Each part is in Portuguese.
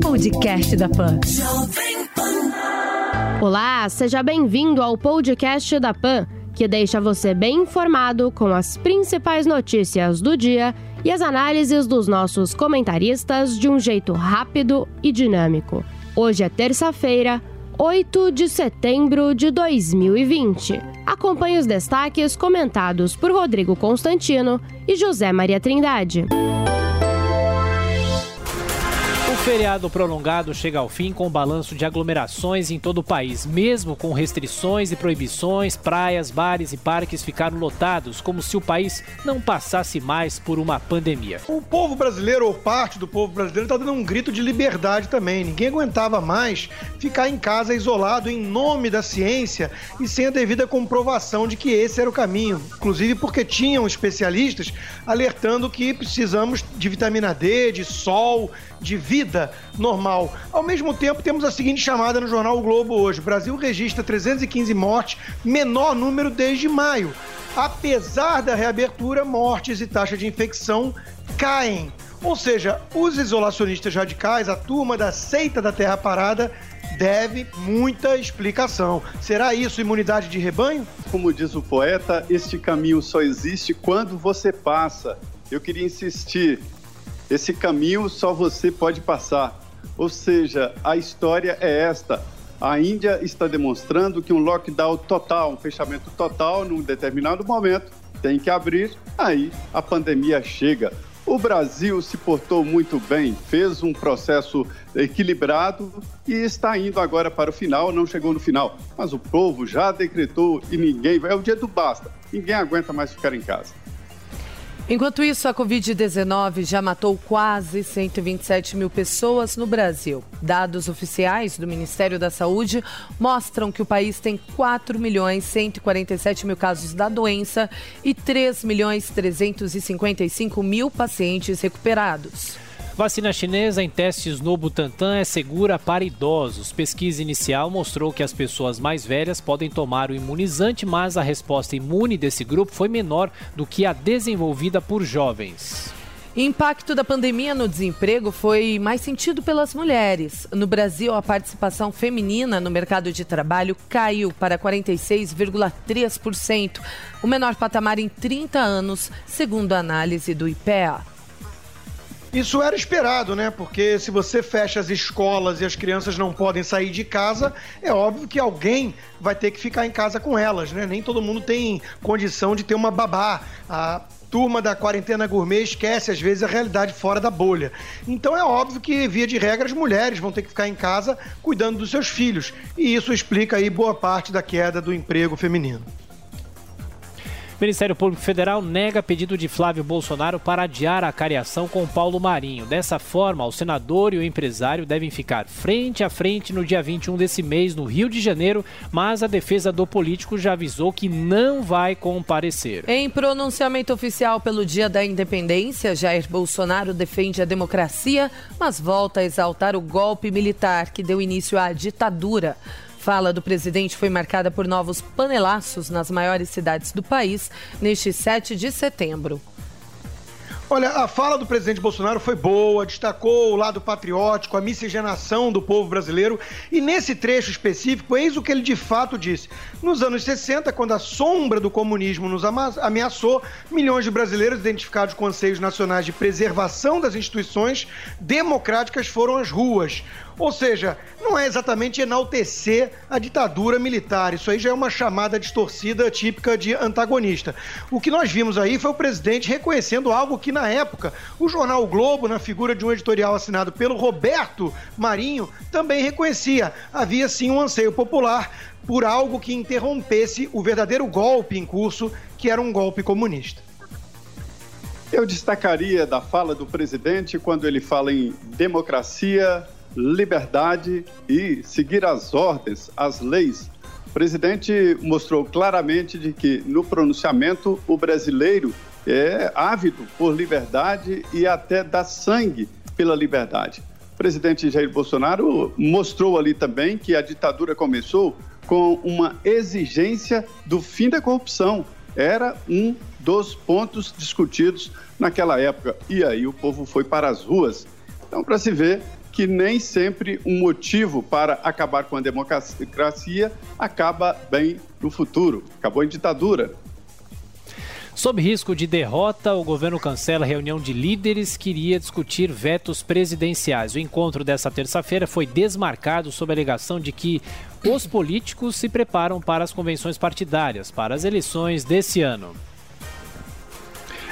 Podcast da Pan. Olá, seja bem-vindo ao podcast da Pan, que deixa você bem informado com as principais notícias do dia e as análises dos nossos comentaristas de um jeito rápido e dinâmico. Hoje é terça-feira, 8 de setembro de 2020. Acompanhe os destaques comentados por Rodrigo Constantino e José Maria Trindade feriado prolongado chega ao fim com o balanço de aglomerações em todo o país. Mesmo com restrições e proibições, praias, bares e parques ficaram lotados, como se o país não passasse mais por uma pandemia. O povo brasileiro, ou parte do povo brasileiro, está dando um grito de liberdade também. Ninguém aguentava mais ficar em casa isolado em nome da ciência e sem a devida comprovação de que esse era o caminho. Inclusive porque tinham especialistas alertando que precisamos de vitamina D, de sol, de vida normal. Ao mesmo tempo, temos a seguinte chamada no jornal o Globo hoje: o Brasil registra 315 mortes, menor número desde maio. Apesar da reabertura, mortes e taxa de infecção caem. Ou seja, os isolacionistas radicais, a turma da seita da Terra Parada, deve muita explicação. Será isso imunidade de rebanho? Como diz o poeta, este caminho só existe quando você passa. Eu queria insistir esse caminho só você pode passar. Ou seja, a história é esta. A Índia está demonstrando que um lockdown total, um fechamento total, num determinado momento, tem que abrir, aí a pandemia chega. O Brasil se portou muito bem, fez um processo equilibrado e está indo agora para o final, não chegou no final. Mas o povo já decretou e ninguém. É o dia do basta. Ninguém aguenta mais ficar em casa. Enquanto isso, a Covid-19 já matou quase 127 mil pessoas no Brasil. Dados oficiais do Ministério da Saúde mostram que o país tem 4 milhões 147 mil casos da doença e 3 milhões 355 mil pacientes recuperados. Vacina chinesa em testes no Butantan é segura para idosos. Pesquisa inicial mostrou que as pessoas mais velhas podem tomar o imunizante, mas a resposta imune desse grupo foi menor do que a desenvolvida por jovens. Impacto da pandemia no desemprego foi mais sentido pelas mulheres. No Brasil, a participação feminina no mercado de trabalho caiu para 46,3%, o menor patamar em 30 anos, segundo a análise do IPEA. Isso era esperado, né? Porque se você fecha as escolas e as crianças não podem sair de casa, é óbvio que alguém vai ter que ficar em casa com elas, né? Nem todo mundo tem condição de ter uma babá. A turma da quarentena gourmet esquece às vezes a realidade fora da bolha. Então é óbvio que, via de regra, as mulheres vão ter que ficar em casa cuidando dos seus filhos. E isso explica aí boa parte da queda do emprego feminino. Ministério Público Federal nega pedido de Flávio Bolsonaro para adiar a cariação com Paulo Marinho. Dessa forma, o senador e o empresário devem ficar frente a frente no dia 21 desse mês, no Rio de Janeiro, mas a defesa do político já avisou que não vai comparecer. Em pronunciamento oficial pelo Dia da Independência, Jair Bolsonaro defende a democracia, mas volta a exaltar o golpe militar que deu início à ditadura. Fala do presidente foi marcada por novos panelaços nas maiores cidades do país neste 7 de setembro. Olha, a fala do presidente Bolsonaro foi boa, destacou o lado patriótico, a miscigenação do povo brasileiro. E nesse trecho específico, eis o que ele de fato disse. Nos anos 60, quando a sombra do comunismo nos ameaçou, milhões de brasileiros identificados com anseios nacionais de preservação das instituições democráticas foram às ruas. Ou seja, não é exatamente enaltecer a ditadura militar. Isso aí já é uma chamada distorcida típica de antagonista. O que nós vimos aí foi o presidente reconhecendo algo que, na época, o jornal o Globo, na figura de um editorial assinado pelo Roberto Marinho, também reconhecia. Havia sim um anseio popular por algo que interrompesse o verdadeiro golpe em curso, que era um golpe comunista. Eu destacaria da fala do presidente quando ele fala em democracia, liberdade e seguir as ordens, as leis. O presidente mostrou claramente de que no pronunciamento o brasileiro é ávido por liberdade e até dá sangue pela liberdade. O presidente Jair Bolsonaro mostrou ali também que a ditadura começou com uma exigência do fim da corrupção. Era um dos pontos discutidos naquela época. E aí o povo foi para as ruas. Então, para se ver que nem sempre um motivo para acabar com a democracia acaba bem no futuro. Acabou em ditadura. Sob risco de derrota, o governo cancela a reunião de líderes que iria discutir vetos presidenciais. O encontro dessa terça-feira foi desmarcado sob a alegação de que os políticos se preparam para as convenções partidárias, para as eleições desse ano.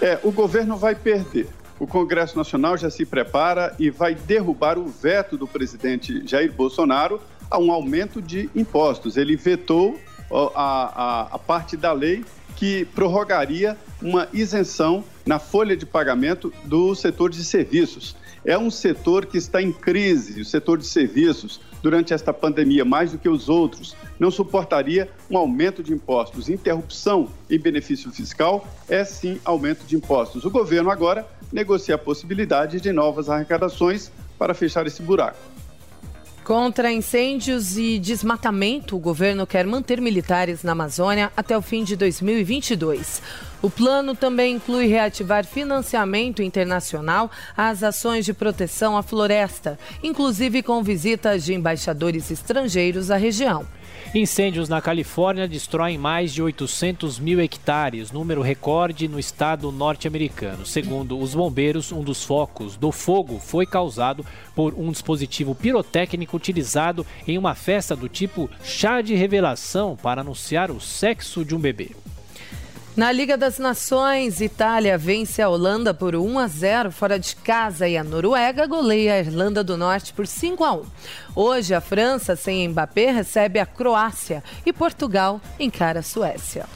É, o governo vai perder. O Congresso Nacional já se prepara e vai derrubar o veto do presidente Jair Bolsonaro a um aumento de impostos. Ele vetou a, a, a parte da lei que prorrogaria uma isenção na folha de pagamento do setor de serviços. É um setor que está em crise, o setor de serviços, durante esta pandemia, mais do que os outros, não suportaria um aumento de impostos. Interrupção em benefício fiscal é sim aumento de impostos. O governo agora negocia a possibilidade de novas arrecadações para fechar esse buraco. Contra incêndios e desmatamento, o governo quer manter militares na Amazônia até o fim de 2022. O plano também inclui reativar financiamento internacional às ações de proteção à floresta, inclusive com visitas de embaixadores estrangeiros à região. Incêndios na Califórnia destroem mais de 800 mil hectares, número recorde no estado norte-americano. Segundo os bombeiros, um dos focos do fogo foi causado por um dispositivo pirotécnico utilizado em uma festa do tipo chá de revelação para anunciar o sexo de um bebê. Na Liga das Nações, Itália vence a Holanda por 1 a 0 fora de casa e a Noruega goleia a Irlanda do Norte por 5 a 1. Hoje, a França, sem Mbappé, recebe a Croácia e Portugal encara a Suécia.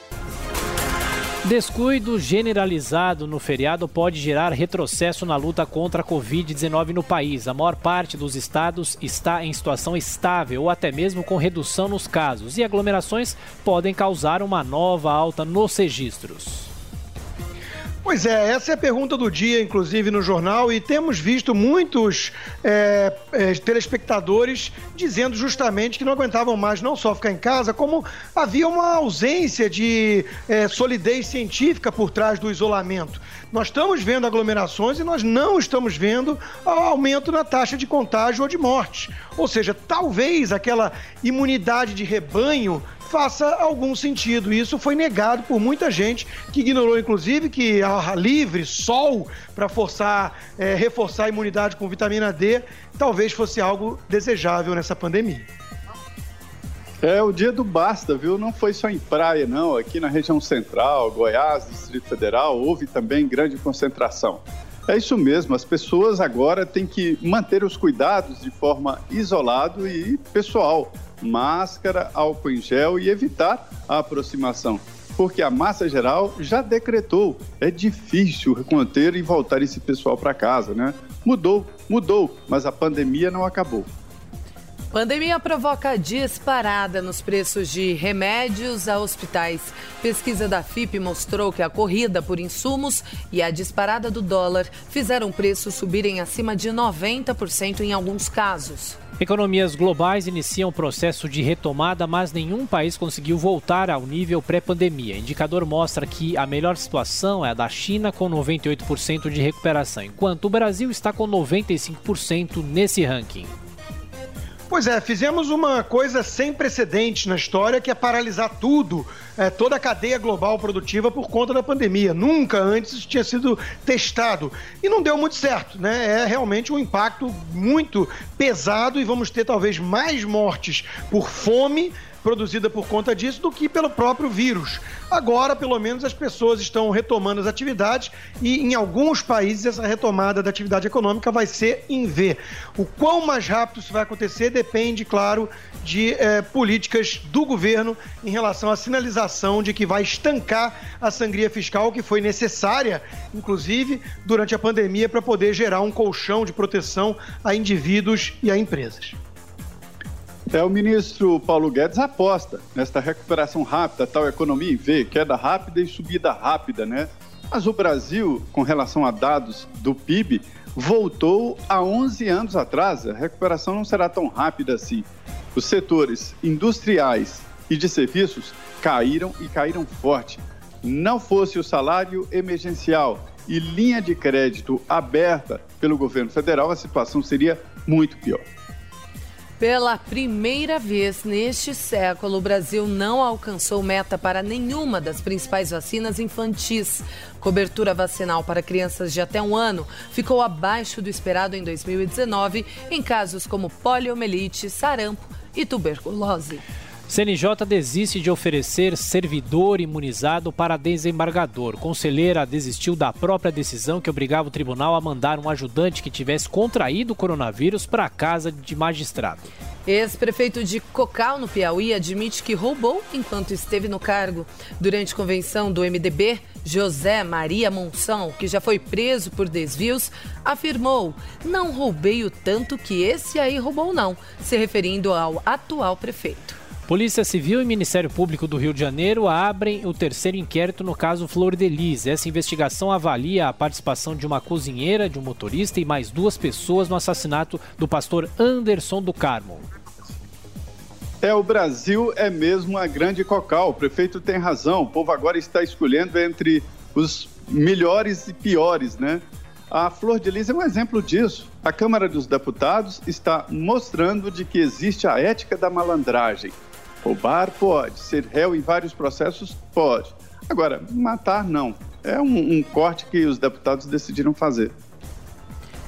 Descuido generalizado no feriado pode gerar retrocesso na luta contra a Covid-19 no país. A maior parte dos estados está em situação estável ou até mesmo com redução nos casos, e aglomerações podem causar uma nova alta nos registros. Pois é, essa é a pergunta do dia, inclusive no jornal, e temos visto muitos é, é, telespectadores dizendo justamente que não aguentavam mais não só ficar em casa, como havia uma ausência de é, solidez científica por trás do isolamento. Nós estamos vendo aglomerações e nós não estamos vendo aumento na taxa de contágio ou de morte. Ou seja, talvez aquela imunidade de rebanho faça algum sentido. Isso foi negado por muita gente que ignorou, inclusive, que ar livre, sol, para forçar, é, reforçar a imunidade com vitamina D, talvez fosse algo desejável nessa pandemia. É o dia do basta, viu? Não foi só em praia, não. Aqui na região central, Goiás, Distrito Federal, houve também grande concentração. É isso mesmo, as pessoas agora têm que manter os cuidados de forma isolado e pessoal máscara, álcool em gel e evitar a aproximação. Porque a massa geral já decretou. É difícil conter e voltar esse pessoal para casa, né? Mudou, mudou, mas a pandemia não acabou. Pandemia provoca disparada nos preços de remédios a hospitais. Pesquisa da FIP mostrou que a corrida por insumos e a disparada do dólar fizeram preços subirem acima de 90% em alguns casos. Economias globais iniciam processo de retomada, mas nenhum país conseguiu voltar ao nível pré-pandemia. Indicador mostra que a melhor situação é a da China, com 98% de recuperação, enquanto o Brasil está com 95% nesse ranking. Pois é, fizemos uma coisa sem precedentes na história, que é paralisar tudo, é, toda a cadeia global produtiva por conta da pandemia. Nunca antes isso tinha sido testado. E não deu muito certo, né? É realmente um impacto muito pesado e vamos ter talvez mais mortes por fome produzida por conta disso do que pelo próprio vírus. Agora, pelo menos, as pessoas estão retomando as atividades e em alguns países essa retomada da atividade econômica vai ser em V. O quão mais rápido isso vai acontecer depende, claro, de eh, políticas do governo em relação à sinalização de que vai estancar a sangria fiscal que foi necessária, inclusive, durante a pandemia para poder gerar um colchão de proteção a indivíduos e a empresas. É, o ministro Paulo Guedes aposta nesta recuperação rápida, tal economia em V, queda rápida e subida rápida, né? Mas o Brasil, com relação a dados do PIB, voltou a 11 anos atrás. A recuperação não será tão rápida assim. Os setores industriais e de serviços caíram e caíram forte. Não fosse o salário emergencial e linha de crédito aberta pelo governo federal, a situação seria muito pior. Pela primeira vez neste século, o Brasil não alcançou meta para nenhuma das principais vacinas infantis. Cobertura vacinal para crianças de até um ano ficou abaixo do esperado em 2019 em casos como poliomielite, sarampo e tuberculose. CNJ desiste de oferecer servidor imunizado para desembargador. Conselheira desistiu da própria decisão que obrigava o tribunal a mandar um ajudante que tivesse contraído o coronavírus para a casa de magistrado. Ex-prefeito de Cocal, no Piauí, admite que roubou enquanto esteve no cargo. Durante convenção do MDB, José Maria Monção, que já foi preso por desvios, afirmou: Não roubei o tanto que esse aí roubou, não, se referindo ao atual prefeito. Polícia Civil e Ministério Público do Rio de Janeiro abrem o terceiro inquérito no caso Flor de Lis. Essa investigação avalia a participação de uma cozinheira, de um motorista e mais duas pessoas no assassinato do pastor Anderson do Carmo. É, o Brasil é mesmo a grande cocal. O prefeito tem razão. O povo agora está escolhendo entre os melhores e piores, né? A Flor de Lis é um exemplo disso. A Câmara dos Deputados está mostrando de que existe a ética da malandragem. Roubar pode, ser réu em vários processos pode. Agora, matar não. É um, um corte que os deputados decidiram fazer.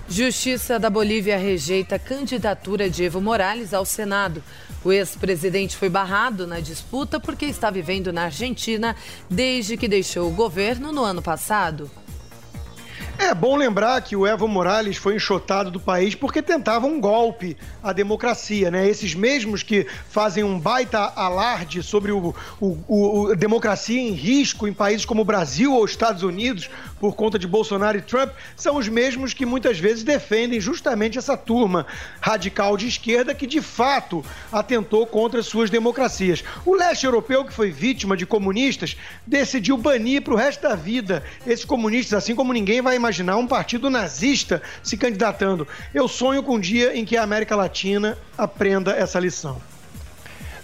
Justiça da Bolívia rejeita a candidatura de Evo Morales ao Senado. O ex-presidente foi barrado na disputa porque está vivendo na Argentina desde que deixou o governo no ano passado. É bom lembrar que o Evo Morales foi enxotado do país porque tentava um golpe à democracia, né? Esses mesmos que fazem um baita alarde sobre o, o, o democracia em risco em países como o Brasil ou Estados Unidos por conta de Bolsonaro e Trump são os mesmos que muitas vezes defendem justamente essa turma radical de esquerda que de fato atentou contra suas democracias. O leste europeu, que foi vítima de comunistas, decidiu banir para o resto da vida esses comunistas, assim como ninguém vai imaginar um partido nazista se candidatando. Eu sonho com um dia em que a América Latina aprenda essa lição.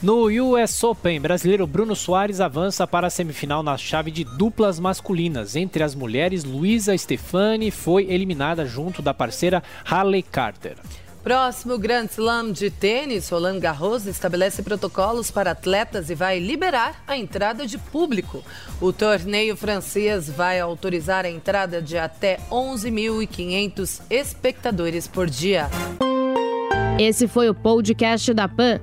No US Open, brasileiro Bruno Soares avança para a semifinal na chave de duplas masculinas. Entre as mulheres, Luísa Stefani foi eliminada junto da parceira Harley Carter. Próximo Grand Slam de tênis, Roland Garros estabelece protocolos para atletas e vai liberar a entrada de público. O torneio francês vai autorizar a entrada de até 11.500 espectadores por dia. Esse foi o podcast da PAN